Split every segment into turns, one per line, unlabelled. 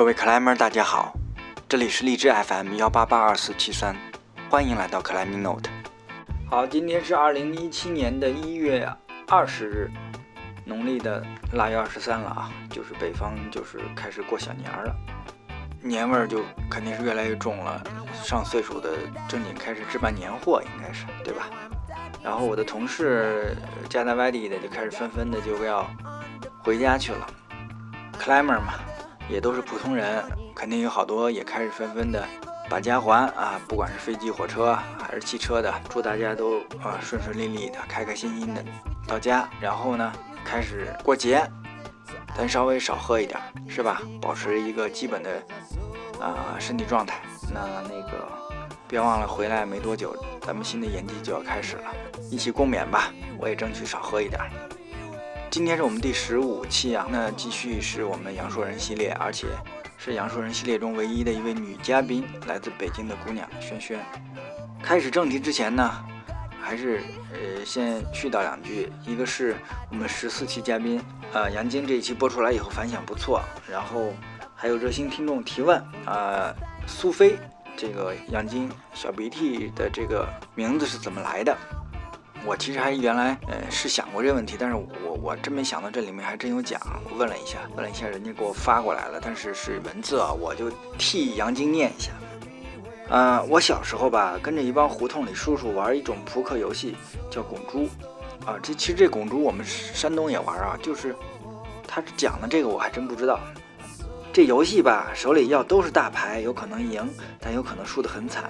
各位克莱们，大家好，这里是荔枝 FM 幺八八二四七三，欢迎来到克莱米 Note。好，今天是二零一七年的一月二十日，农历的腊月二十三了啊，就是北方就是开始过小年儿了，年味儿就肯定是越来越重了。上岁数的正经开始置办年货，应该是对吧？然后我的同事家在外地的就开始纷纷的就要回家去了，climber 嘛。也都是普通人，肯定有好多也开始纷纷的把家还啊，不管是飞机、火车还是汽车的，祝大家都啊顺顺利利的、开开心心的到家，然后呢开始过节，咱稍微少喝一点，是吧？保持一个基本的啊身体状态。那那个别忘了回来没多久，咱们新的演季就要开始了，一起共勉吧。我也争取少喝一点。今天是我们第十五期啊，那继续是我们杨树人系列，而且是杨树人系列中唯一的一位女嘉宾，来自北京的姑娘萱萱。开始正题之前呢，还是呃先絮叨两句，一个是我们十四期嘉宾呃杨晶这一期播出来以后反响不错，然后还有热心听众提问啊，苏菲这个杨晶小鼻涕的这个名字是怎么来的？我其实还原来呃是想过这个问题，但是我我真没想到这里面还真有讲。我问了一下，问了一下，人家给我发过来了，但是是文字啊，我就替杨晶念一下。呃，我小时候吧，跟着一帮胡同里叔叔玩一种扑克游戏，叫拱猪。啊，这其实这拱猪我们山东也玩啊，就是他讲的这个我还真不知道。这游戏吧，手里要都是大牌，有可能赢，但有可能输得很惨。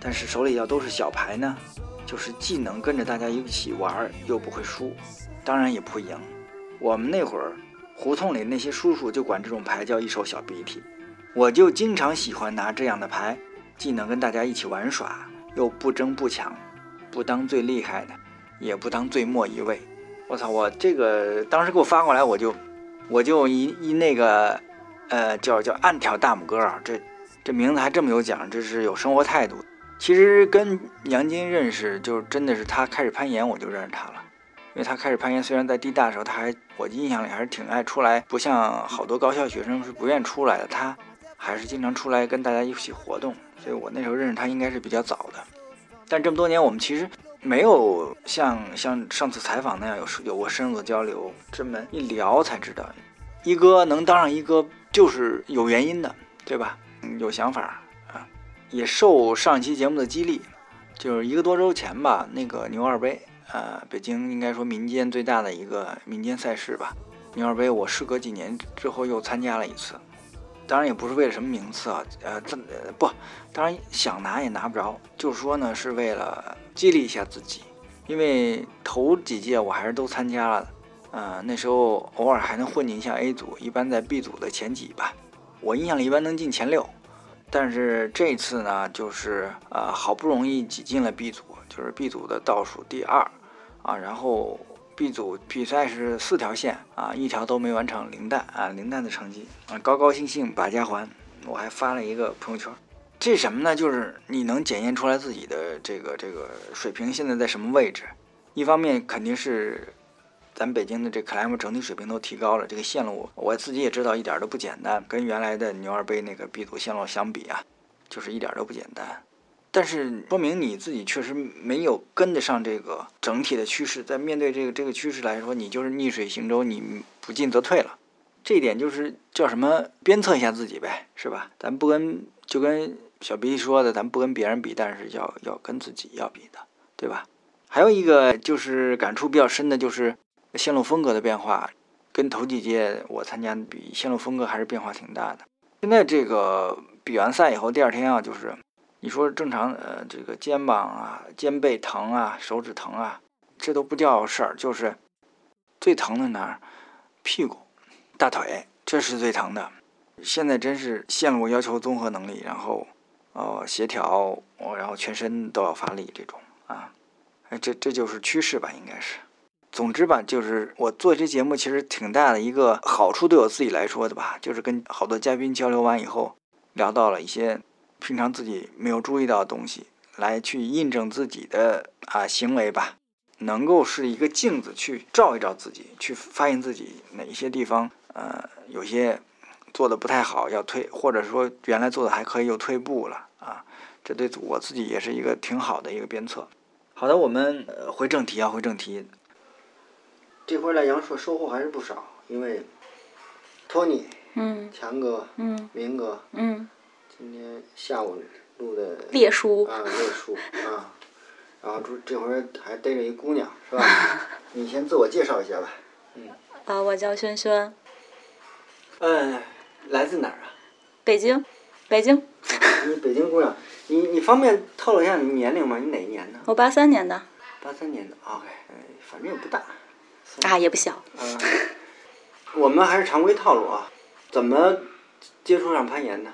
但是手里要都是小牌呢？就是既能跟着大家一起玩，又不会输，当然也不会赢。我们那会儿胡同里那些叔叔就管这种牌叫一手小鼻涕，我就经常喜欢拿这样的牌，既能跟大家一起玩耍，又不争不抢，不当最厉害的，也不当最末一位。我操，我这个当时给我发过来，我就我就一一那个呃叫叫暗挑大拇哥啊，这这名字还这么有讲，这是有生活态度。其实跟杨晶认识，就是真的是他开始攀岩，我就认识他了。因为他开始攀岩，虽然在地大的时候，他还我印象里还是挺爱出来，不像好多高校学生是不愿出来的，他还是经常出来跟大家一起活动。所以我那时候认识他应该是比较早的。但这么多年，我们其实没有像像上次采访那样有有过深入的交流。这么一聊才知道，一哥能当上一哥就是有原因的，对吧？嗯有想法。也受上期节目的激励，就是一个多周前吧，那个牛二杯，呃，北京应该说民间最大的一个民间赛事吧。牛二杯，我时隔几年之后又参加了一次，当然也不是为了什么名次啊，呃，这不，当然想拿也拿不着，就是说呢，是为了激励一下自己，因为头几届我还是都参加了，呃，那时候偶尔还能混进一下 A 组，一般在 B 组的前几吧，我印象里一般能进前六。但是这次呢，就是呃，好不容易挤进了 B 组，就是 B 组的倒数第二，啊，然后 B 组比赛是四条线啊，一条都没完成，零蛋啊，零蛋的成绩啊，高高兴兴把家还。我还发了一个朋友圈，这什么呢？就是你能检验出来自己的这个这个水平现在在什么位置。一方面肯定是。咱北京的这克莱姆整体水平都提高了，这个线路我自己也知道一点都不简单，跟原来的牛二杯那个 B 组线路相比啊，就是一点都不简单。但是说明你自己确实没有跟得上这个整体的趋势，在面对这个这个趋势来说，你就是逆水行舟，你不进则退了。这一点就是叫什么？鞭策一下自己呗，是吧？咱不跟就跟小 B 说的，咱不跟别人比，但是要要跟自己要比的，对吧？还有一个就是感触比较深的就是。线路风格的变化，跟头几届我参加比，线路风格还是变化挺大的。现在这个比完赛以后，第二天啊，就是你说正常，呃，这个肩膀啊、肩背疼啊、手指疼啊，这都不叫事儿，就是最疼的哪儿？屁股、大腿，这是最疼的。现在真是线路要求综合能力，然后，呃，协调，然后全身都要发力这种啊，这这就是趋势吧，应该是。总之吧，就是我做这节目其实挺大的一个好处，对我自己来说的吧，就是跟好多嘉宾交流完以后，聊到了一些平常自己没有注意到的东西，来去印证自己的啊行为吧，能够是一个镜子去照一照自己，去发现自己哪一些地方呃有些做的不太好，要退，或者说原来做的还可以又退步了啊。这对我自己也是一个挺好的一个鞭策。好的，我们回正题啊，回正题。这回来阳朔收获还是不少，因为托尼、
嗯
强哥、
嗯
明哥，
嗯，
今天下午录的
列书
啊，列书啊，然后这这回还逮着一姑娘是吧？你先自我介绍一下吧。
嗯啊，我叫轩轩，
嗯，来自哪儿啊？
北京，北京，
你北京姑娘，你你方便透露一下你年龄吗？你哪一年的？
我八三年的，
八三年的。OK，哎，反正也不大。
啊，也不小，
嗯，我们还是常规套路啊。怎么接触上攀岩的？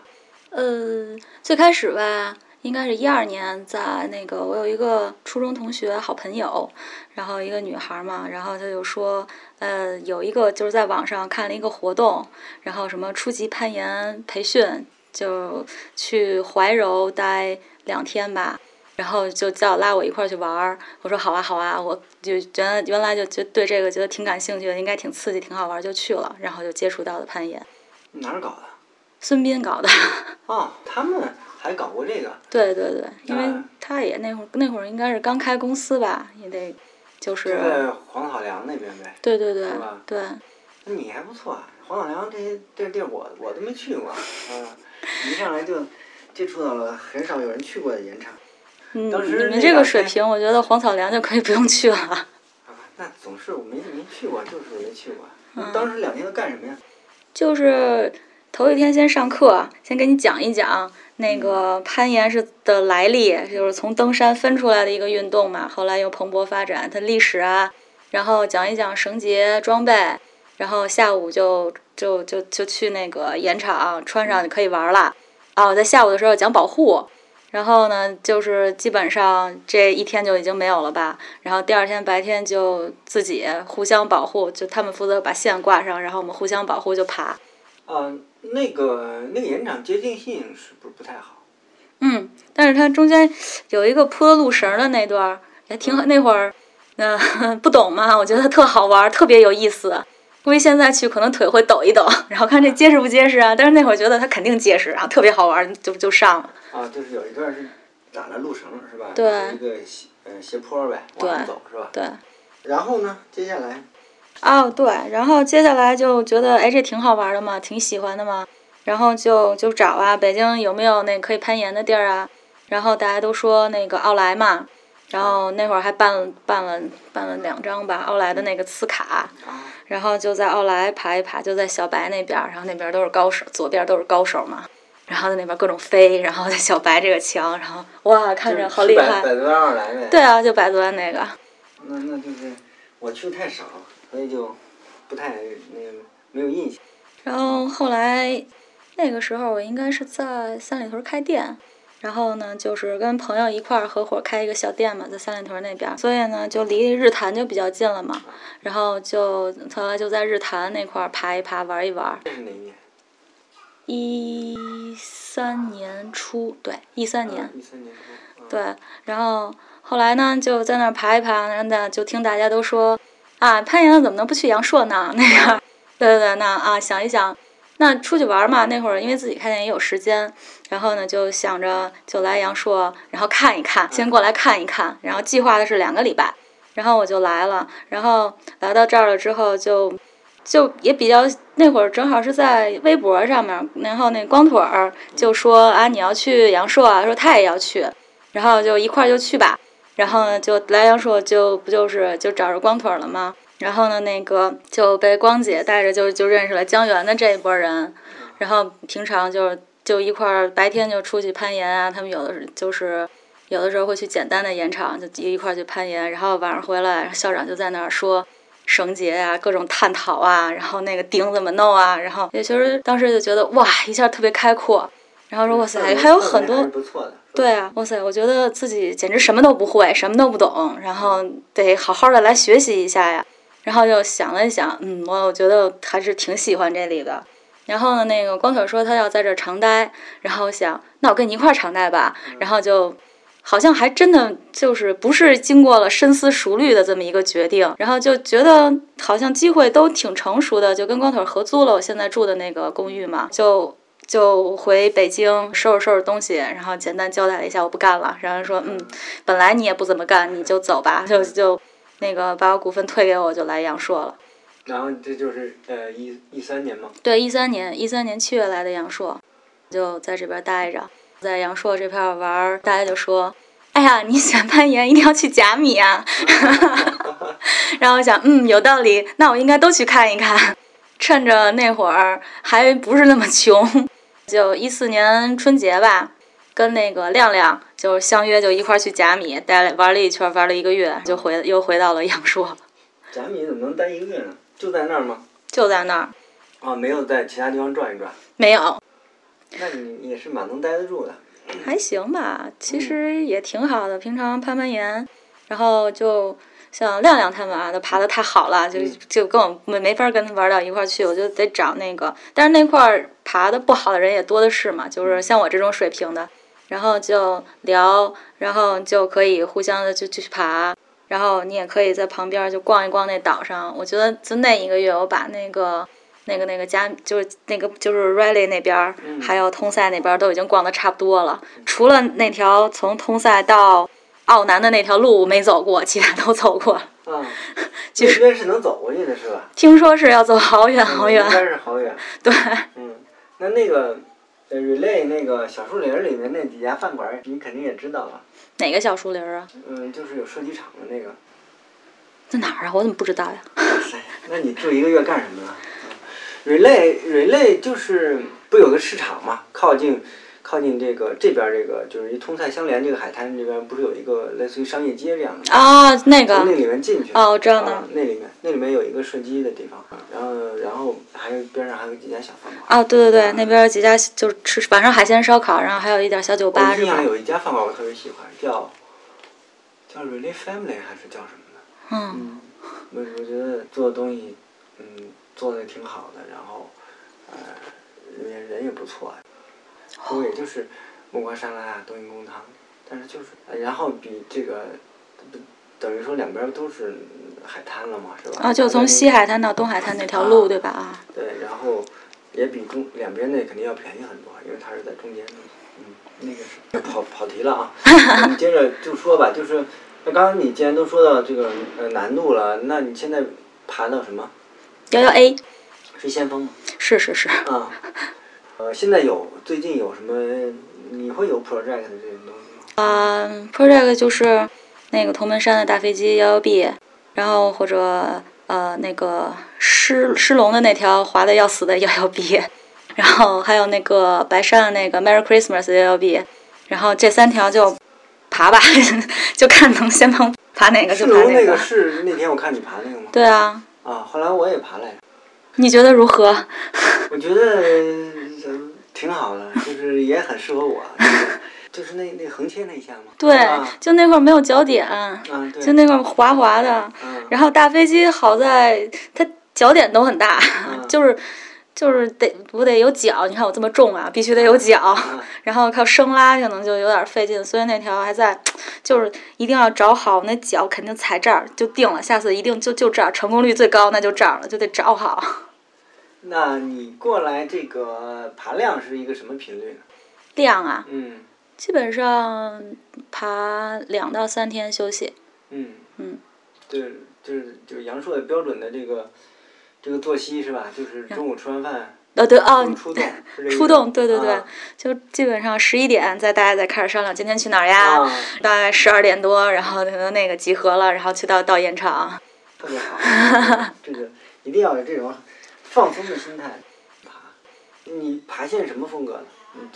呃，最开始吧，应该是一二年，在那个我有一个初中同学，好朋友，然后一个女孩嘛，然后她就说，呃，有一个就是在网上看了一个活动，然后什么初级攀岩培训，就去怀柔待两天吧。然后就叫拉我一块儿去玩儿，我说好啊好啊，我就觉得原来就就对这个觉得挺感兴趣的，应该挺刺激挺好玩儿，就去了，然后就接触到了攀岩。
哪儿搞的？
孙斌搞的，
哦，他们还搞过这个。
对对对，因为
啊
他也那会儿那会儿应该是刚开公司吧，也得就
就是在黄草梁那边呗。
对对对对，
那你还不错啊，黄草梁这些这地儿我我都没去过啊，一上来就接触到了很少有人去过的岩场。
嗯，
当时
你们这个水平，我觉得黄草梁就可以不用去了。
啊，那总是我没没去过，就是没去过。
嗯
当时两天都干什么呀？
就是头一天先上课，先给你讲一讲那
嗯
个攀岩是的来历，就是从登山分出来的一个运动嘛，后来又蓬勃发展，它历史啊，然后讲一讲绳结装备，然后下午就就就就去那个岩场穿上就可以玩了。哦，在下午的时候讲保护。然后呢，就是基本上这一天就已经没有了吧。然后第二天白天就自己互相保护，就他们负责把线挂上，然后我们互相保护就爬。
啊，那个那个岩场接近性是不是不太好？
嗯，但是它中间有一个铺的路绳的那段儿也挺好。那会儿，嗯、不懂嘛，我觉得特好玩儿，特别有意思。估计现在去可能腿会抖一抖，然后看这结实不结实啊。但是那会儿觉得它肯定结实啊，特别好玩儿，就就上了。
啊，就是有一段是打了路绳是吧？
对
一个斜嗯斜坡呗，往走是吧？
对。
然后呢，接下来
哦，对，然后接下来就觉得，哎，这挺好玩的嘛，挺喜欢的嘛，然后就就找啊，北京有没有那可以攀岩的地儿啊？然后大家都说那个奥莱嘛，然后那会儿还办了办了办了两张吧，奥莱的那个磁卡，
啊，
然后就在奥莱爬一爬，就在小白那边儿，然后那边儿都是高手，左边都是高手嘛，然后在那边各种飞，然后在小白这个墙，然后哇，看着好厉害，
百百度二来呗。
对啊，就百度湾那个。
那那就是我去太少，所以就不太那个没有印象。
然后后来，那个时候我应该是在三里屯开店，然后呢，就是跟朋友一块儿合伙开一个小店嘛，在三里屯那边儿，所以呢，就离日坛就比较近了嘛。然后就后来就在日坛那块儿爬一爬，玩一玩。
这是哪一年？
一三年初，对，一三年，
一三年。
对。然后后来呢，就在那儿爬一爬，然后呢，就听大家都说，啊，攀岩怎么能不去阳朔呢？那样，对对对，那啊，想一想，那出去玩嘛，那会儿因为自己开店也有时间，然后呢就想着就来阳朔，然后看一看，先过来看一看，然后计划的是两个礼拜，然后我就来了，然后来到这儿了之后就。就也比较那会儿正好是在微博上面，然后那光腿儿就说啊你要去阳朔啊，说他也要去，然后就一块儿就去吧。然后就来阳朔就不就是就找着光腿儿了吗？然后呢那个就被光姐带着就就认识了江源的这一波人，然后平常就就一块儿白天就出去攀岩啊，他们有的是就是有的时候会去简单的岩场就一块儿去攀岩，然后晚上回来校长就在那儿说。绳结啊，各种探讨啊，然后那个钉怎么弄啊，然后也其实当时就觉得哇，一下特别开阔，然后说哇塞，还有很多
不错的。
对啊，哇塞，我觉得自己简直什么都不会，什么都不懂，然后得好好的来学习一下呀。然后就想了一想，嗯，我我觉得还是挺喜欢这里的。然后呢，那个光腿说他要在这儿常待，然后我想，那我跟你一块儿常待吧。然后就好像还真的就是不是经过了深思熟虑的这么一个决定，然后就觉得好像机会都挺成熟的，就跟光腿合租了我现在住的那个公寓嘛，就就回北京收拾收拾东西，然后简单交代了一下我不干了，然后说嗯，本来你也不怎么干，你就走吧，就就那个把我股份退给我，就来阳朔了。
然后这就是呃一一三年吗？
对，一三年一三年七月来的阳朔，就在这边待着。在阳朔这片玩儿，大家就说：“哎呀，你喜欢攀岩，一定要去甲米啊！”然后我想，嗯，有道理，那我应该都去看一看。趁着那会儿还不是那么穷，就一四年春节吧，跟那个亮亮就相约，就一块儿去甲米待了玩了一圈，玩了一个月，就回又回到了阳朔。
甲米怎么能待一个月呢？就在那儿吗？
就在那儿。
啊，没有在其他地方转一转。
没有。
那你也是蛮能待得住的，
还行吧，其实也挺好的。平常攀攀岩，然后就像亮亮他们啊，都爬的太好了，就就跟我没没法跟他玩到一块儿去，我就得找那个。但是那块儿爬的不好的人也多的是嘛，就是像我这种水平的，然后就聊，然后就可以互相的就继续爬，然后你也可以在旁边就逛一逛那岛上。我觉得就那一个月，我把那个。那个那个加就是那个就是 Rally 那边儿，还有通塞那边儿都已经逛的差不多了，除了那条从通塞到奥南的那条路没走过，其他都走过。
嗯，那边是能走过去的是吧？
听说是要走好远好远。
应该是好远。
对。
嗯，那那个 Relay 那个小树林里面那几家饭馆，你肯定也知道吧？
哪个小树林啊？
嗯，就是有射击场的那个。
在哪儿啊？我怎么不知道呀？
那你住一个月干什么呢？relay relay 就是不有个市场嘛？靠近靠近这个这边这个就是一通菜相连这个海滩这边不是有一个类似于商业街这样的
啊？那个
从那里面进去
哦，我知道了
那里面那里面有一个射击的地方，然后然后还有边上还有几家小饭馆
啊，对对对，那边几家就是吃晚上海鲜烧烤，然后还有一点小酒吧
是吧？有一家饭馆我特别喜欢，叫叫 relay family 还是叫什么的？嗯，我我觉得做的东西嗯。做的挺好的，然后，呃，人人也不错，不过也就是木瓜沙拉啊，冬阴功汤，但是就是，然后比这个，等于说两边都是海滩了嘛，是吧？
啊，就从西海滩到东海滩那条路，对吧？啊。
对，然后也比中两边那肯定要便宜很多，因为它是在中间的。嗯，那个是跑跑题了啊。你接着就说吧，就是那刚刚你既然都说到这个呃难度了，那你现在爬到什么？
幺幺 A，
是先锋吗？
是是是。
啊，呃，现在有最近有什么？你会有 project 的这种东西吗？
啊，project 就是那个铜门山的大飞机幺幺 B，然后或者呃那个狮狮龙的那条滑的要死的幺幺 B，然后还有那个白山的那个 Merry Christmas 幺幺 B，然后这三条就爬吧，就看能先能爬哪个就爬哪个。狮龙
那个是那天我看你爬那个吗？
对啊。
啊，后来我也爬了。
你觉得如何？
我觉得挺好的，就是也很适合我。就是那那横切那一下嘛。
对，就那块没有脚点，就那块滑滑的。然后大飞机好在它脚点都很大，就是。就是得不得有脚？你看我这么重啊，必须得有脚，然后靠生拉可能就有点费劲，所以那条还在，就是一定要找好那脚，肯定踩这儿就定了，下次一定就就这儿，成功率最高那就这儿了，就得找好。
那你过来这个爬量是一个什么频率呢？
量啊，
嗯，
基本上爬两到三天休息。
嗯嗯，对，就是就是杨硕的标准的这个。这个作息是吧？就是中午吃完饭，
呃对哦，
出动，
出动，对对对，就基本上十一点，再大家再开始商量今天去哪儿呀？大概十二点多，然后可能那个集合了，然后去到到岩场。
特别好，这个一定要有这种放松的心态爬。你爬线什么风格的？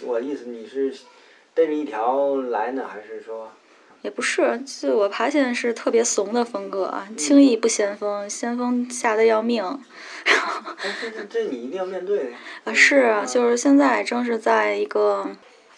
我的意思你是逮着一条来呢，还是说？
也不是，就我爬线是特别怂的风格，轻易不先锋，先锋吓得要命。
这这你一定要面对。
啊，是啊，就是现在正是在一个，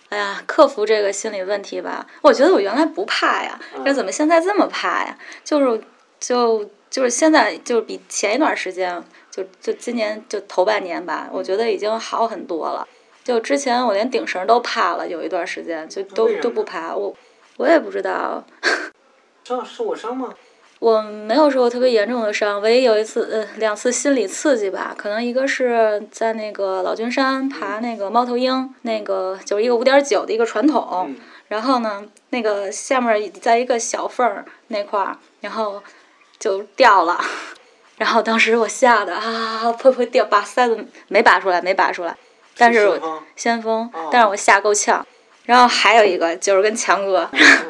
哎呀，克服这个心理问题吧。我觉得我原来不怕呀，这怎么现在这么怕呀？就是就就是现在就是比前一段时间，就就今年就头半年吧，我觉得已经好很多了。就之前我连顶绳都怕了，有一段时间就都都不爬我。我也不知道。
伤受过伤吗？
我没有受过特别严重的伤，唯一有一次呃两次心理刺激吧，可能一个是在那个老君山爬那个猫头鹰，那个就是一个五点九的一个传统，
嗯
然后呢那个下面在一个小缝儿那块儿，然后就掉了，然后当时我吓得啊噗噗掉，把塞子没拔出来，没拔出来，但是
先锋
但是我吓够呛。然后还有一个就是跟强哥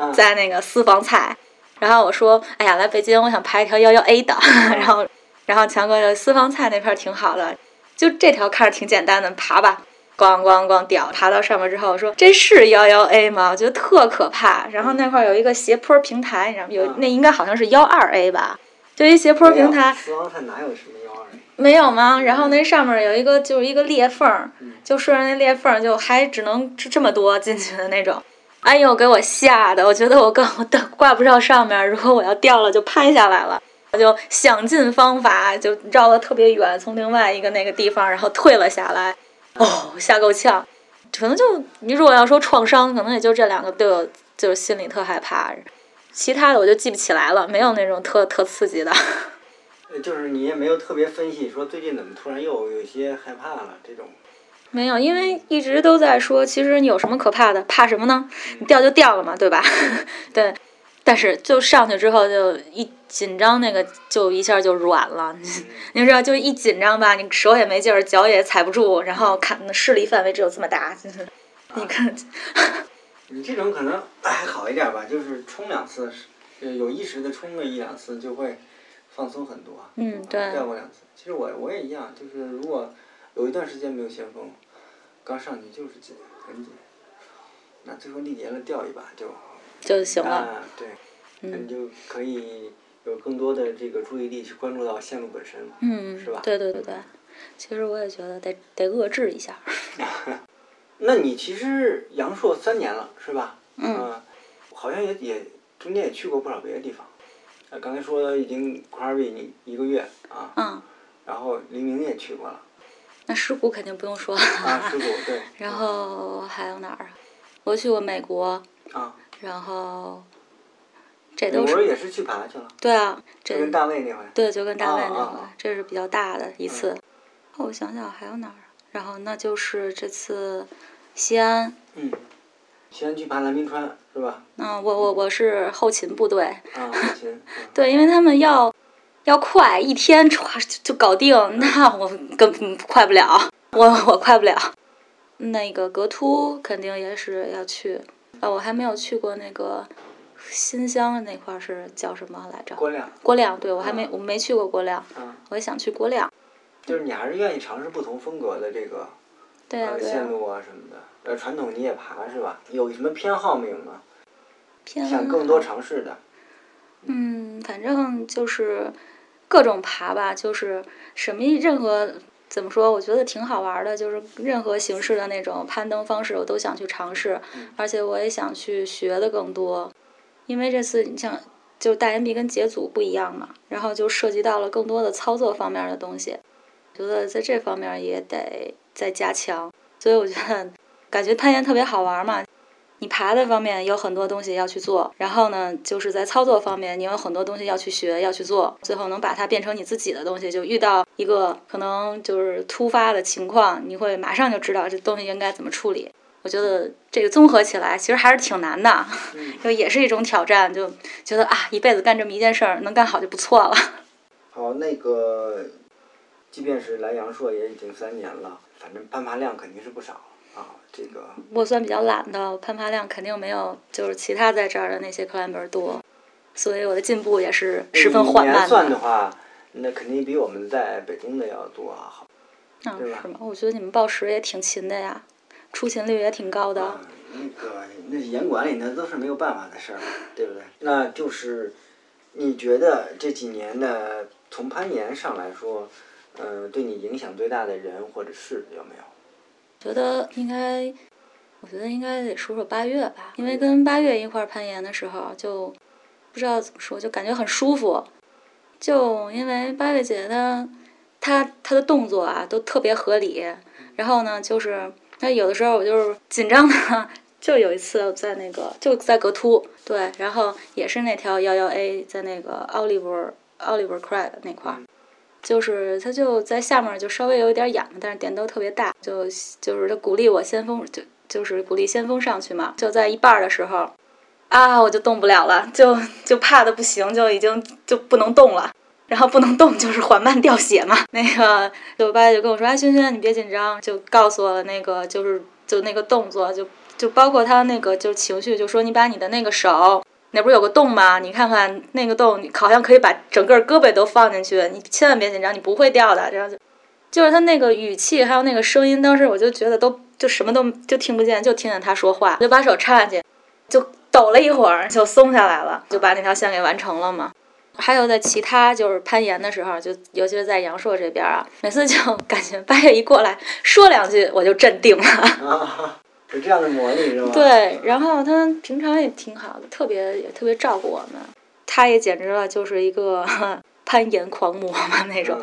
啊
在那个私房菜，然后我说，哎呀，来北京我想拍一条幺幺 A 的，然后然后强哥就私房菜那片儿挺好的，就这条看着挺简单的，爬吧。咣咣咣掉，爬到上面之后，我说这是幺幺 A 吗？我觉得特可怕。然后那块儿有一个斜坡平台，你知道吗？有
嗯
那应该好像是幺二 A 吧，就一斜坡平台。
死亡山哪有什么幺二？
没有吗？然后那上面有一个就是一个裂缝儿
嗯，
就顺着那裂缝儿就还只能这这么多进去的那种。哎呦，给我吓的！我觉得我刚挂不上上面，如果我要掉了就拍下来了。我就想尽方法，就绕了特别远，从另外一个那个地方，然后退了下来。哦，吓够呛。可能就你如果要说创伤，可能也就这两个对我就是心里特害怕，其他的我就记不起来了，没有那种特特刺激的。
呃就是你也没有特别分析说最近怎么突然又有些害怕了这种。
没有，因为一直都在说，其实你有什么可怕的？怕什么呢？你掉就掉了嘛，对吧？对。但是就上去之后，就一紧张，那个就一下就软了。你知道，就一紧张吧，你手也没劲儿，脚也踩不住，然后看那视力范围只有这么大，就是你看，
你这种可能还好一点吧，就是冲两次，呃有意识的冲个一两次就会放松很多。
嗯，对，
掉过两次，其实我我也一样，就是如果有一段时间没有先锋，刚上去就是紧，很紧，那最后力竭了掉一把就
就行了。
啊，对，那你
嗯
就可以有更多的这个注意力去关注到线路本身。
嗯
是吧，
对对对对，其实我也觉得得得遏制一下。
那你其实阳朔三年了，是吧？
嗯
好像也也中间也去过不少别的地方。呃，刚才说已经库尔比你一个月啊，
嗯，
然后黎明也去过了
那石鼓肯定不用说了。
啊，石鼓对。
然后还有哪儿啊？我去过美国，
啊，
然后这都是
国也是去爬去了，
对啊，这
就跟大卫那回。
对就跟大卫那回
啊啊啊，
这是比较大的一次。我想想还有哪儿？然后那就是这次西安，
嗯，西安去爬蓝冰川是吧？
嗯，我我我是后勤部队，
啊，后勤。嗯
对，因为他们要要快，一天唰就就搞定，那我根本快不了，我我快不了。那个格凸肯定也是要去，啊，我还没有去过那个新乡那块儿是叫什么来着？
郭亮，
郭亮，对我还没
啊
我没去过郭亮，
嗯，
我也想去郭亮。
就是你还是愿意尝试不同风格的这个
对啊、
呃、线路啊什么的。呃，传统你也爬是吧？有什么偏好没有呢？
偏
想更多尝试的。
嗯，反正就是各种爬吧，就是什么任何怎么说，我觉得挺好玩儿的，就是任何形式的那种攀登方式，我都想去尝试，
嗯
而且我也想去学的更多，因为这次你像就是大岩壁跟节组不一样嘛，然后就涉及到了更多的操作方面的东西，觉得在这方面也得再加强，所以我觉得感觉攀岩特别好玩儿嘛，你爬的方面有很多东西要去做，然后呢，就是在操作方面，你有很多东西要去学、要去做，最后能把它变成你自己的东西。就遇到一个可能就是突发的情况，你会马上就知道这东西应该怎么处理。我觉得这个综合起来，其实还是挺难的，
嗯，
就也是一种挑战。就觉得啊，一辈子干这么一件事儿，能干好就不错了。
好，那个，即便是来阳朔也已经三年了，反正攀爬量肯定是不少啊。这个，
我算比较懒的，攀爬量肯定没有就是其他在这儿的那些 climber 多，所以我的进步也是十分缓慢
算的话，那肯定比我们在北京的要多啊。好，
嗯，
对吧
是吗？我觉得你们报时也挺勤的呀，出勤率也挺高的。
啊，那个那严管理那都是没有办法的事儿，对不对？那就是你觉得这几年的从攀岩上来说，嗯、对你影响最大的人或者事有没有？
觉得应该，我觉得应该得说说八月吧，因为跟八月一块儿攀岩的时候，就不知道怎么说，就感觉很舒服。就因为八月姐她，她她的动作啊都特别合理，然后呢，就是她有的时候我就是紧张的 就有一次在那个就在格凸，对，然后也是那条幺幺 A 在那个 Oliver Oliver Craig 那块儿，就是他就在下面就稍微有一点痒，但是点都特别大，就就是他鼓励我先锋就就是鼓励先锋上去嘛，就在一半的时候，啊我就动不了了，就就怕的不行，就已经就不能动了。然后不能动，就是缓慢掉血嘛。那个就爸就跟我说：“哎，轩轩，你别紧张。”就告诉我那个就是就那个动作，就就包括他那个就是情绪，就说你把你的那个手，那不是有个洞吗？你看看那个洞，你好像可以把整个胳膊都放进去。你千万别紧张，你不会掉的。然后就就是他那个语气还有那个声音，当时我就觉得都就什么都就听不见，就听见他说话。就把手插进去，就抖了一会儿，就松下来了，就把那条线给完成了嘛。还有在其他就是攀岩的时候，就尤其是在阳朔这边啊，每次就 感觉八月一过来说两句，我就镇定了。
啊，有这样的魔力是吧？
对，然后他平常也挺好的，特别也特别照顾我们。他也简直了，就是一个 攀岩狂魔嘛那种。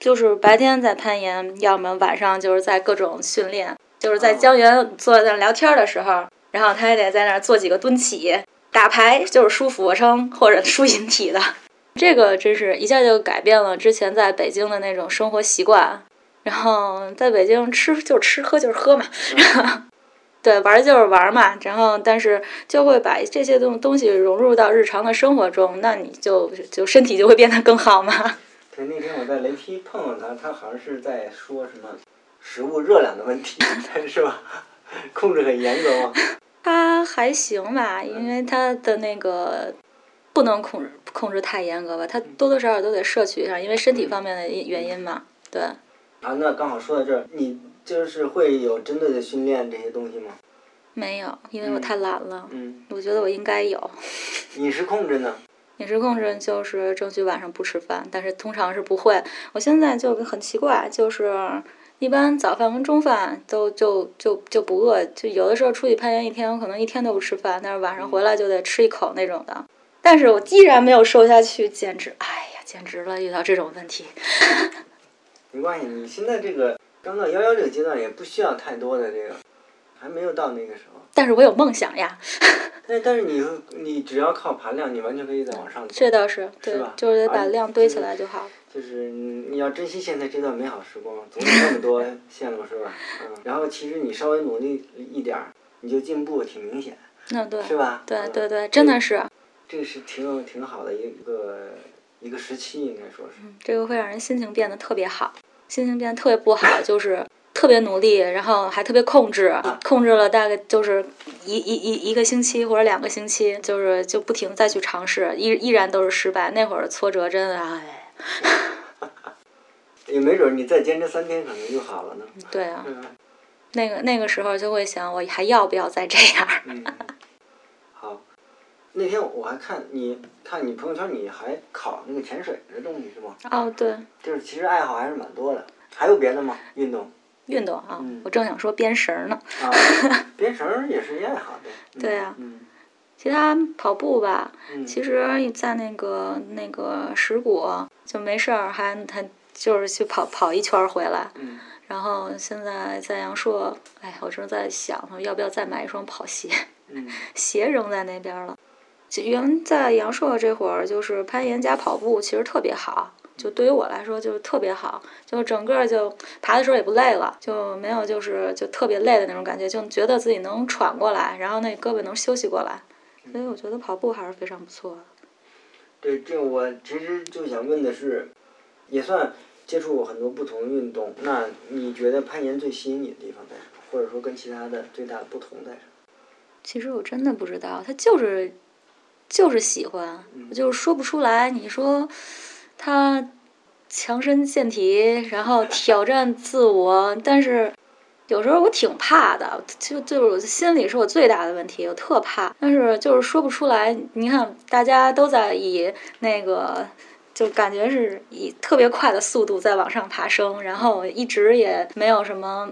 就是白天在攀岩，要么晚上就是在各种训练，就是在江源坐在那聊天的时候，然后他也得在那儿做几个蹲起。打牌就是输俯卧撑或者输引体的，这个真是一下就改变了之前在北京的那种生活习惯。然后在北京吃就是吃，喝就是喝嘛，对，玩就是玩嘛。然后但是就会把这些东东西融入到日常的生活中，那你就就身体就会变得更好嘛。
对，那天我在雷劈碰到他，他好像是在说什么食物热量的问题，是吧？控制很严格吗？
他还行吧，因为他的那个不能控制控制太严格吧，他多多少少都得摄取一下，因为身体方面的原因嘛。对。
啊，那刚好说到这儿，你就是会有针对的训练这些东西吗？
没有，因为我太懒了。
嗯。
我觉得我应该有。
饮食控制呢？
饮食控制就是争取晚上不吃饭，但是通常是不会。我现在就很奇怪，就是。一般早饭跟中饭都就就就不饿，就有的时候出去攀岩一天，我可能一天都不吃饭，但是晚上回来就得吃一口那种的。但是我依然没有瘦下去，简直，哎呀，简直了！遇到这种问题，
没关系，你现在这个刚到幺幺这个阶段，也不需要太多的这个，还没有到那个时候。
但是我有梦想呀。
但但是你你只要靠盘量，你完全可以再往上走。
这倒是，对，就是得把量堆起来就好。
就是你要珍惜现在这段美好时光，总有那么多线路是吧？嗯，然后其实你稍微努力一点儿，你就进步挺明显。
那对，
是吧？
对对对，真的是。
这个是挺挺好的一个一个时期，应该说是。
嗯，这个会让人心情变得特别好，心情变得特别不好，就是特别努力，然后还特别控制，控制了大概就是一一一一个星期或者两个星期，就是就不停再去尝试，依依然都是失败。那会儿挫折真的哎。
也没准你再坚持三天，可能就好了呢。
对啊，那个那个时候就会想，我还要不要再这样？
好，那天我还看你看你朋友圈，你还考那个潜水的东西是吗？
哦，对。
就是其实爱好还是蛮多的，还有别的吗？运动？
运动啊，我正想说编绳呢。
啊，编绳也是一爱好，对。
对
啊。嗯。
其他跑步吧，其实，在那个那个石鼓就没事儿，还还就是去跑跑一圈回来。然后现在在阳朔，哎，我正在想，要不要再买一双跑鞋？鞋扔在那边了。原在阳朔这会儿，就是攀岩加跑步，其实特别好。就对于我来说，就是特别好，就整个就爬的时候也不累了，就没有就是就特别累的那种感觉，就觉得自己能喘过来，然后那胳膊能休息过来。所以我觉得跑步还是非常不错的。
对，这我其实就想问的是，也算接触过很多不同的运动。那你觉得攀岩最吸引你的地方在什么？或者说跟其他的最大的不同在什么？
其实我真的不知道，它就是就是喜欢，我就是说不出来。你说他强身健体，然后挑战自我，但是。有时候我挺怕的，就就是心里是我最大的问题，我特怕，但是就是说不出来。你看，大家都在以那个，就感觉是以特别快的速度在往上爬升，然后一直也没有什么，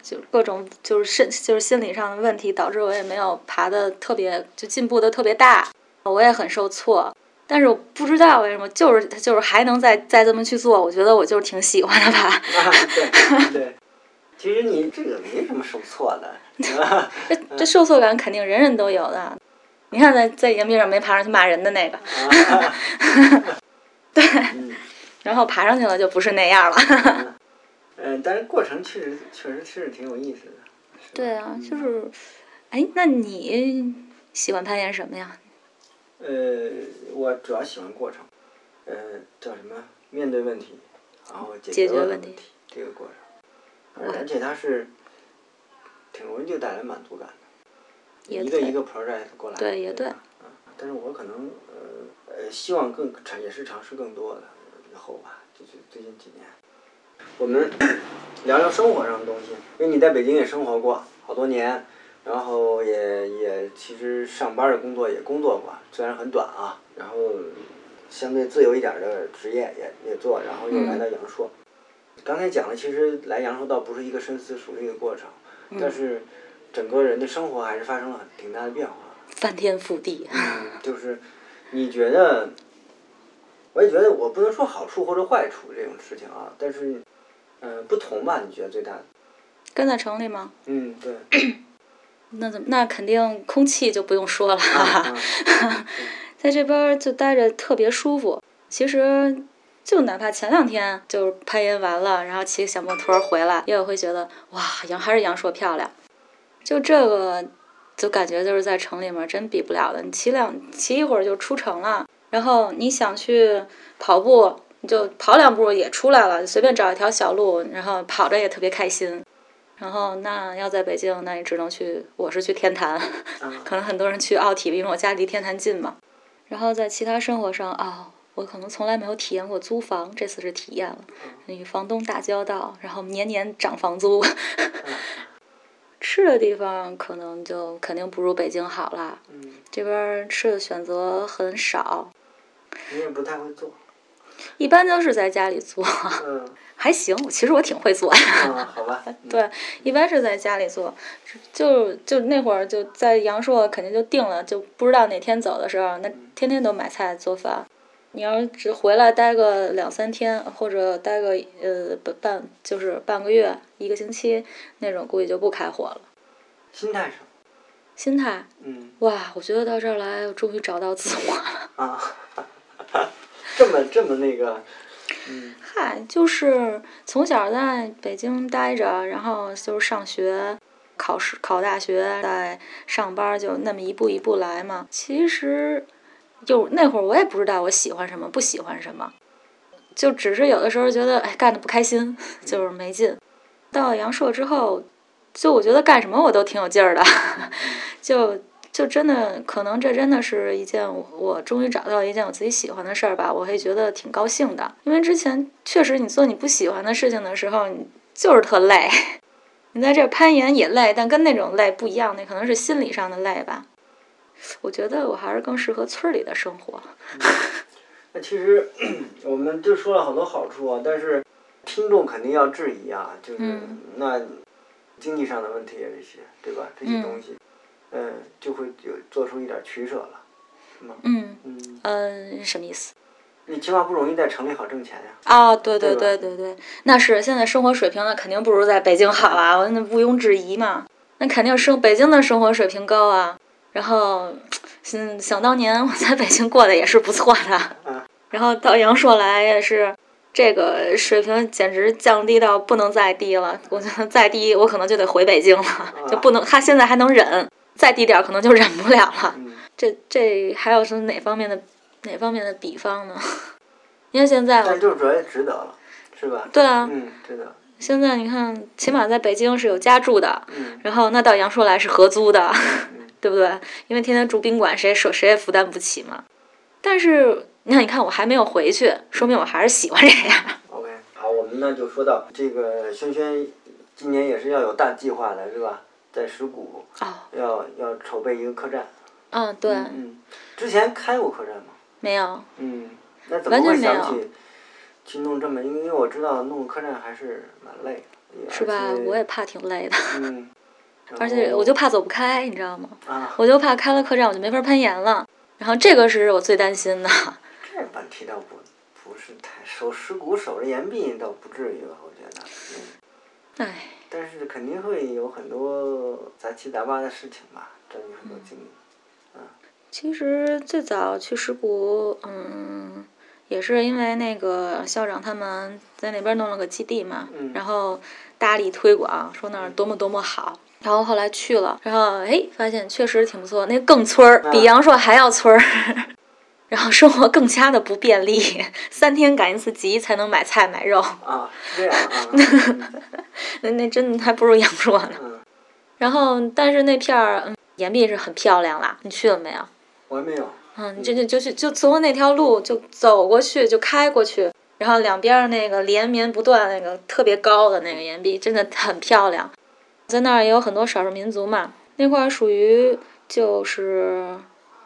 就各种就是身就是心理上的问题，导致我也没有爬的特别就进步的特别大，我也很受挫。但是我不知道为什么，就是就是还能再再这么去做，我觉得我就是挺喜欢的吧。
对 对。其实你这个没什么受挫的？
这这受挫感肯定人人都有的。你看在在岩壁上没爬上去骂人的那个，
啊
对，
嗯
然后爬上去了就不是那样了。
嗯，但是过程确实确实是挺有意思的。
对啊，就是，哎，那你喜欢攀岩什么呀？
呃，我主要喜欢过程，呃，叫什么？面对问题，然后解
解决
决问
问题
这个过程，而且它是挺容易就带来满足感的。一个一个 project 过来，
对也对
但是我可能呃呃希望更尝也是尝试更多的以后吧，就是最近几年。我们 聊聊生活上的东西，因为你在北京也生活过好多年，然后也也其实上班的工作也工作过，虽然很短啊，然后相对自由一点的职业也也做，然后又来到阳朔。刚才讲了，其实来阳朔倒不是一个深思熟虑的过程，但是整个人的生活还是发生了很挺大的变化。
翻天覆地。
嗯，就是你觉得，我也觉得我不能说好处或者坏处这种事情啊，但是，呃，不同吧？你觉得最大的？
跟在城里吗？
嗯，对。
那怎么？那肯定空气就不用说了，在这边儿就待着特别舒服。其实就哪怕前两天就是攀岩完了，然后骑个小摩托儿回来，也会觉得哇，阳还是阳朔漂亮。就这个，就感觉就是在城里面真比不了的。你骑两骑一会儿就出城了，然后你想去跑步，你就跑两步也出来了，随便找一条小路，然后跑着也特别开心。然后那要在北京，那你只能去，我是去天坛，
啊
可能很多人去奥体，因为我家离天坛近嘛。然后在其他生活上啊、我可能从来没有体验过租房，这次是体验了，与房东打交道，然后年年涨房租。吃的地方可能就肯定不如北京好啦，
嗯，
这边儿吃的选择很少，
你也不太会做。
一般都是在家里做，
嗯，
还行。其实我挺会做的。
啊，好吧。嗯
对，一般是在家里做，就就那会儿就在阳朔，肯定就定了，就不知道哪天走的时候，那天天都买菜做饭。你要是只回来待个两三天，或者待个呃半半就是半个月、一个星期那种，估计就不开火了。
心态上，
心态，
嗯
哇，我觉得到这儿来，我终于找到自我了。
啊，这么这么那个，嗯
嗨，就是从小在北京待着，然后就是上学、考试、考大学，再上班，就那么一步一步来嘛。其实，就那会儿我也不知道我喜欢什么，不喜欢什么，就只是有的时候觉得哎干的不开心，就是没劲。到阳朔之后，就我觉得干什么我都挺有劲儿的，就就真的可能这真的是一件我我终于找到一件我自己喜欢的事儿吧，我会觉得挺高兴的。因为之前确实你做你不喜欢的事情的时候，你就是特累。你在这儿攀岩也累，但跟那种累不一样，那可能是心理上的累吧。我觉得我还是更适合村里的生活。
那其实 我们就说了好多好处啊，但是听众肯定要质疑啊，就是、
嗯
那经济上的问题啊，这些对吧？这些
嗯
东西，嗯、就会有做出一点取舍了，是吗？
嗯
嗯，
嗯，什么意思？
你起码不容易在城里好挣钱呀。
啊，对对
对
对对对，那是现在生活水平那肯定不如在北京好啊，那毋庸置疑嘛。那肯定生北京的生活水平高啊。然后，嗯，想当年我在北京过得也是不错的
嗯，
然后到阳朔来也是，这个水平简直降低到不能再低了。我觉得再低，我可能就得回北京了，就不能。他现在还能忍，再低点儿可能就忍不了了。
嗯
这这还有是哪方面的哪方面的比方呢？因为现在我
但就是主要也值得了，是吧？
对啊，
嗯，值得。
现在你看，起码在北京是有家住的，
嗯
然后那到阳朔来是合租的，
嗯
对不对？因为天天住宾馆，谁说谁也负担不起嘛。但是你看，你看我还没有回去，说明我还是喜欢这样。
，OK，好，我们呢就说到这个轩轩今年也是要有大计划的，是吧？在石鼓
哦，
要要筹备一个客栈。
嗯，对，
嗯，之前开过客栈吗？
没有，
嗯，那怎么会想起去弄这么？因为我知道弄客栈还是蛮累的，
是吧？我也怕挺累的，
嗯，
而且我就怕走不开，你知道吗？
啊，
我就怕开了客栈我就没法攀岩了。然后这个是我最担心的。
这问题倒不不是太守尸骨守着岩壁倒不至于吧？我觉得，嗯，
唉，
但是肯定会有很多杂七杂八的事情吧，占据很多精力。嗯。
其实最早去石鼓，嗯，也是因为那个校长他们在那边弄了个基地嘛，然后大力推广，说那儿多么多么好。然后后来去了，然后哎，发现确实挺不错，那更村儿，比阳朔还要村儿。然后生活更加的不便利，三天赶一次集才能买菜买肉。
啊，这样啊。
那那真的还不如阳朔呢。然后，但是那片儿，嗯，岩壁是很漂亮啦。你去了没有？
我还没有。
嗯，就就就是就从那条路就走过去，就开过去，然后两边那个连绵不断那个特别高的那个岩壁，真的很漂亮。在那儿也有很多少数民族嘛，那块儿属于就是。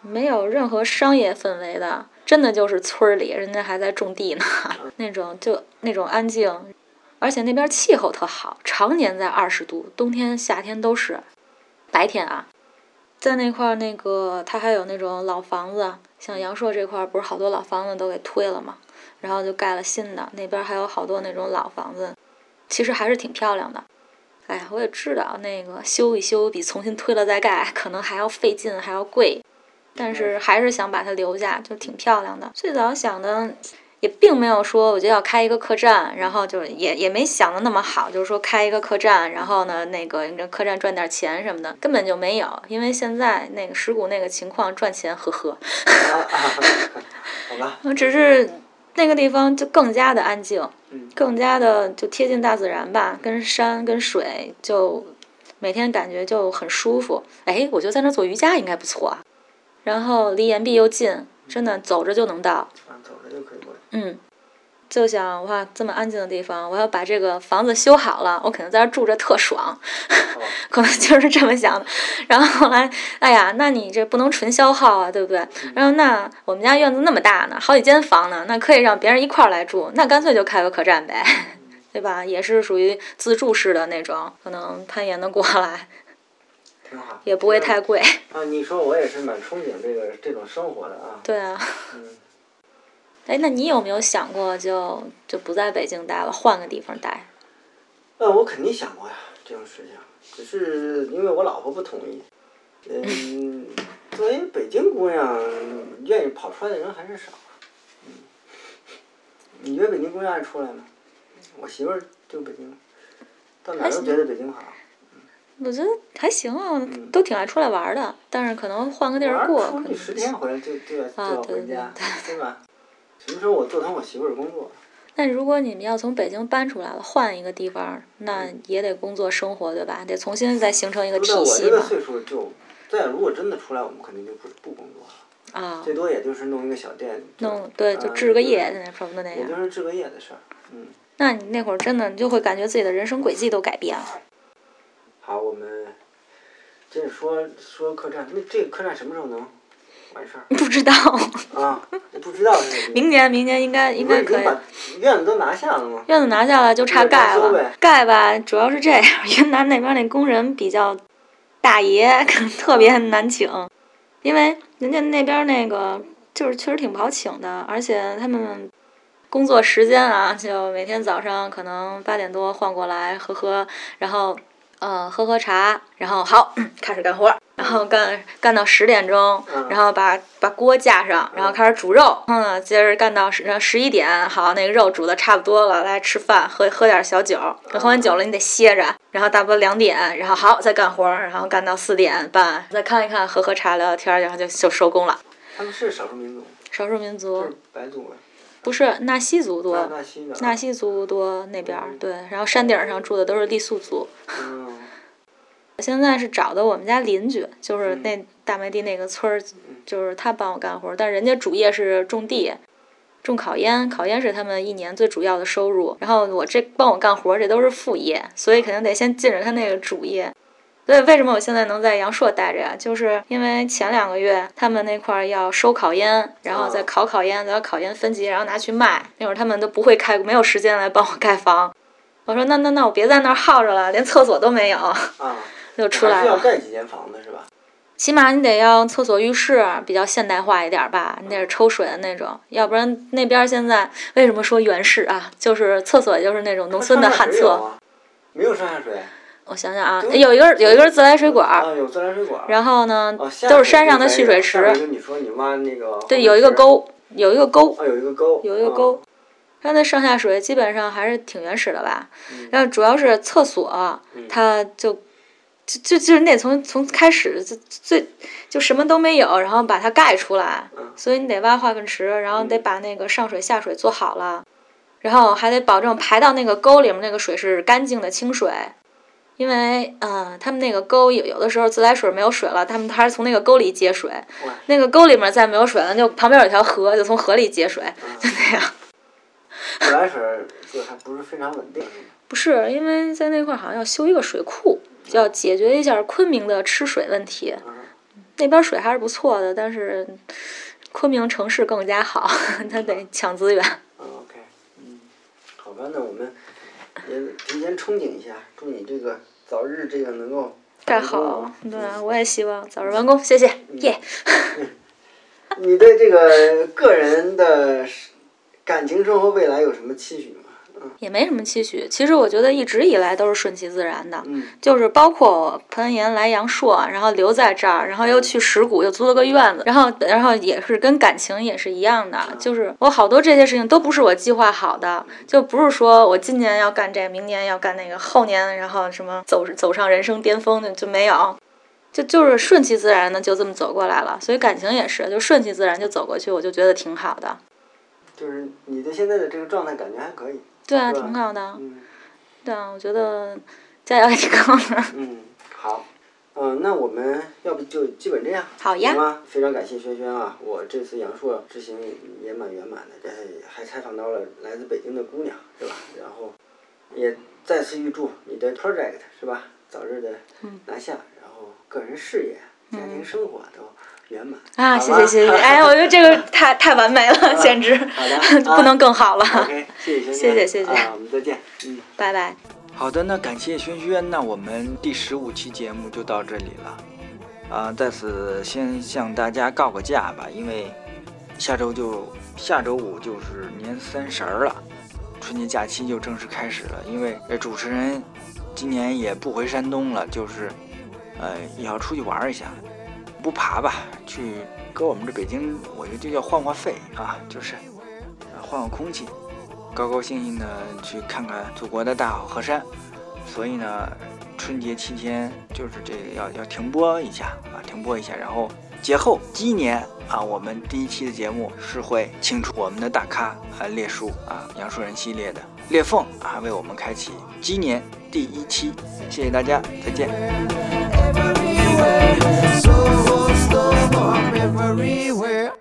没有任何商业氛围的，真的就是村里，人家还在种地呢，那种就那种安静，而且那边气候特好，常年在二十度，冬天夏天都是。白天啊，在那块儿那个，它还有那种老房子，像阳朔这块儿不是好多老房子都给推了嘛，然后就盖了新的，那边还有好多那种老房子，其实还是挺漂亮的。哎呀，我也知道那个修一修比重新推了再盖可能还要费劲，还要贵。但是还是想把它留下，就挺漂亮的。最早想的也并没有说，我就要开一个客栈，然后就也也没想的那么好，就是说开一个客栈，然后呢，那个这客栈赚点钱什么的，根本就没有。因为现在那个石鼓那个情况赚钱，呵呵。
好吧。
只是那个地方就更加的安静，更加的就贴近大自然吧，跟山跟水就每天感觉就很舒服。哎，我觉得在那做瑜伽应该不错啊。然后离岩壁又近，真的走着就能到。
啊，走着就可以过去。
嗯，就想哇，这么安静的地方，我要把这个房子修好了，我肯定在这住着特爽。可能就是这么想的。然后后来，哎呀，那你这不能纯消耗啊，对不对？然后那我们家院子那么大呢，好几间房呢，那可以让别人一块儿来住，那干脆就开个客栈呗，对吧？也是属于自助式的那种，可能攀岩的过来。
挺好，
也不会太贵。
啊，你说我也是蛮憧憬这个这种生活的啊。
对啊。嗯。哎，那你有没有想过，就就不在北京待了，换个地方待？
呃，我肯定想过呀，这种事情，只是因为我老婆不同意。嗯，作为北京姑娘，愿意跑出来的人还是少。嗯。你觉得北京姑娘爱出来吗？我媳妇儿就北京，到哪儿都觉得北京好。
我觉得还行啊，都挺爱出来玩的，但是可能换个地儿过。
出去十天回来就就要就要回家，对吧？什么时候我做成我媳妇儿工作？
那如果你们要从北京搬出来了，换一个地方，那也得工作生活，对吧？得重新再形成一个体系
我这个岁数就，再如果真的出来，我们肯定就不不工作了。啊。最多也就是弄一个小店。
弄对，就置个业那什么的那
样。也就是置个业的事儿，嗯。
那你那会儿真的你就会感觉自己的人生轨迹都改变了。
好，我们接着说说客栈。那这个客栈什么时候能完事儿？
不知道。
啊，不知道是。
明年，明年应该应该可以。
院子都拿下了吗？
院子拿下了，就差盖了。盖吧，主要是这样，云南那边那工人比较大爷，特别难请，因为人家那边那个就是确实挺不好请的，而且他们工作时间啊，就每天早上可能八点多换过来喝喝，然后。嗯，喝喝茶，然后好开始干活，然后干干到十点钟，然后把把锅架上，然后开始煮肉，嗯，接着干到十十一点，好，那个肉煮的差不多了，来吃饭，喝喝点小酒，喝完酒了你得歇着，然后大不两点，然后好再干活，然后干到四点半，再看一看，喝喝茶，聊聊天，然后就就收工了。
他们是少数民族。
少数民族。
白族。
不是纳西族多，
纳
西族多那边儿对，然后山顶上住的都是傈僳族。
嗯。
现在是找的我们家邻居，就是那大麦地那个村儿，就是他帮我干活，但人家主业是种地，种烤烟，烤烟是他们一年最主要的收入。然后我这帮我干活，这都是副业，所以肯定得先进着他那个主业。所以为什么我现在能在阳朔待着呀？就是因为前两个月他们那块儿要收烤烟，然后再烤烤烟，再把烤烟分级，然后拿去卖。那会儿他们都不会开，没有时间来帮我盖房。我说那那那我别在那儿耗着了，连厕所都没有。
啊，
就出来了。
要盖几间房子是吧？
起码你得要厕所、浴室比较现代化一点吧，你得是抽水的那种，要不然那边现在为什么说原始啊？就是厕所就是那种农村的旱厕。
没有上下水。
我想想啊，有一根有一根自来水管儿，
啊，有自来水管。
然后呢
哦
都是山上的蓄水池，
下回就你说你挖那个
对，有一个，沟，有一个沟，
啊，有一个沟，啊。
有一个沟。它那上下水基本上还是挺原始的吧，
嗯
然后主要是厕所，它就就就就是那从从开始就最就什么都没有，然后把它盖出来，
嗯
所以你得挖化粪池，然后得把那个上水下水做好了，然后还得保证排到那个沟里面那个水是干净的清水。因为，呃，他们那个沟有有的时候自来水没有水了，他们还是从那个沟里接水。那个沟里面再没有水了，就旁边有条河，就从河里接水，就那样。
自来水儿就还不是非常稳定，
不是，因为在那块儿好像要修一个水库，就要解决一下昆明的吃水问题。
嗯
那边水还是不错的，但是昆明城市更加好，它得抢资源。
嗯，OK，嗯，好吧，那我们也提前憧憬一下，祝你这个早日这个能够
盖好
啊，
对啊，我也希望早日完工，谢谢，耶、
你对这个个人的感情生活未来有什么期许吗？
也没什么期许。其实我觉得一直以来都是顺其自然的，
嗯
就是包括我攀岩来阳朔，然后留在这儿，然后又去石鼓又租了个院子，然后然后也是跟感情也是一样的，就是我好多这些事情都不是我计划好的，就不是说我今年要干这，明年要干那个，后年然后什么走走上人生巅峰的就没有。就就是顺其自然的就这么走过来了，所以感情也是，就顺其自然就走过去，我就觉得挺好的。
就是你的现在的这个状态感觉还可以，
对啊，挺好的。
嗯
对啊，我觉得加油也挺好的。
嗯，好，嗯，那我们要不就基本这样，
好呀
行吗？非常感谢轩轩啊，我这次阳朔之行也蛮圆满的，这还采访到了来自北京的姑娘，是吧？然后也再次预祝你的 project 是吧，早日的
嗯
拿下，然后个人事业、家庭生活都圆满
啊，谢谢谢谢，哎，我觉得这个太太完美了，简直 不能更好了。
OK，谢谢轩轩，
谢谢谢谢
啊，我们再见，嗯。
拜拜。
好的，那感谢轩轩，那我们第十五期节目就到这里了。啊、在此先向大家告个假吧，因为下周就下周五就是年三十儿了，春节假期就正式开始了。因为这主持人今年也不回山东了，就是呃也要出去玩一下，不爬吧，去搁我们这北京，我觉得就叫换换肺啊，就是换换空气。高高兴兴的去看看祖国的大好河山。所以呢，春节期间就是这个要要停播一下啊，停播一下。然后节后鸡年啊，我们第一期的节目是会请出我们的大咖啊列叔啊杨树人系列的裂缝啊，为我们开启鸡年第一期。谢谢大家，再见。
go, mom, everywhere.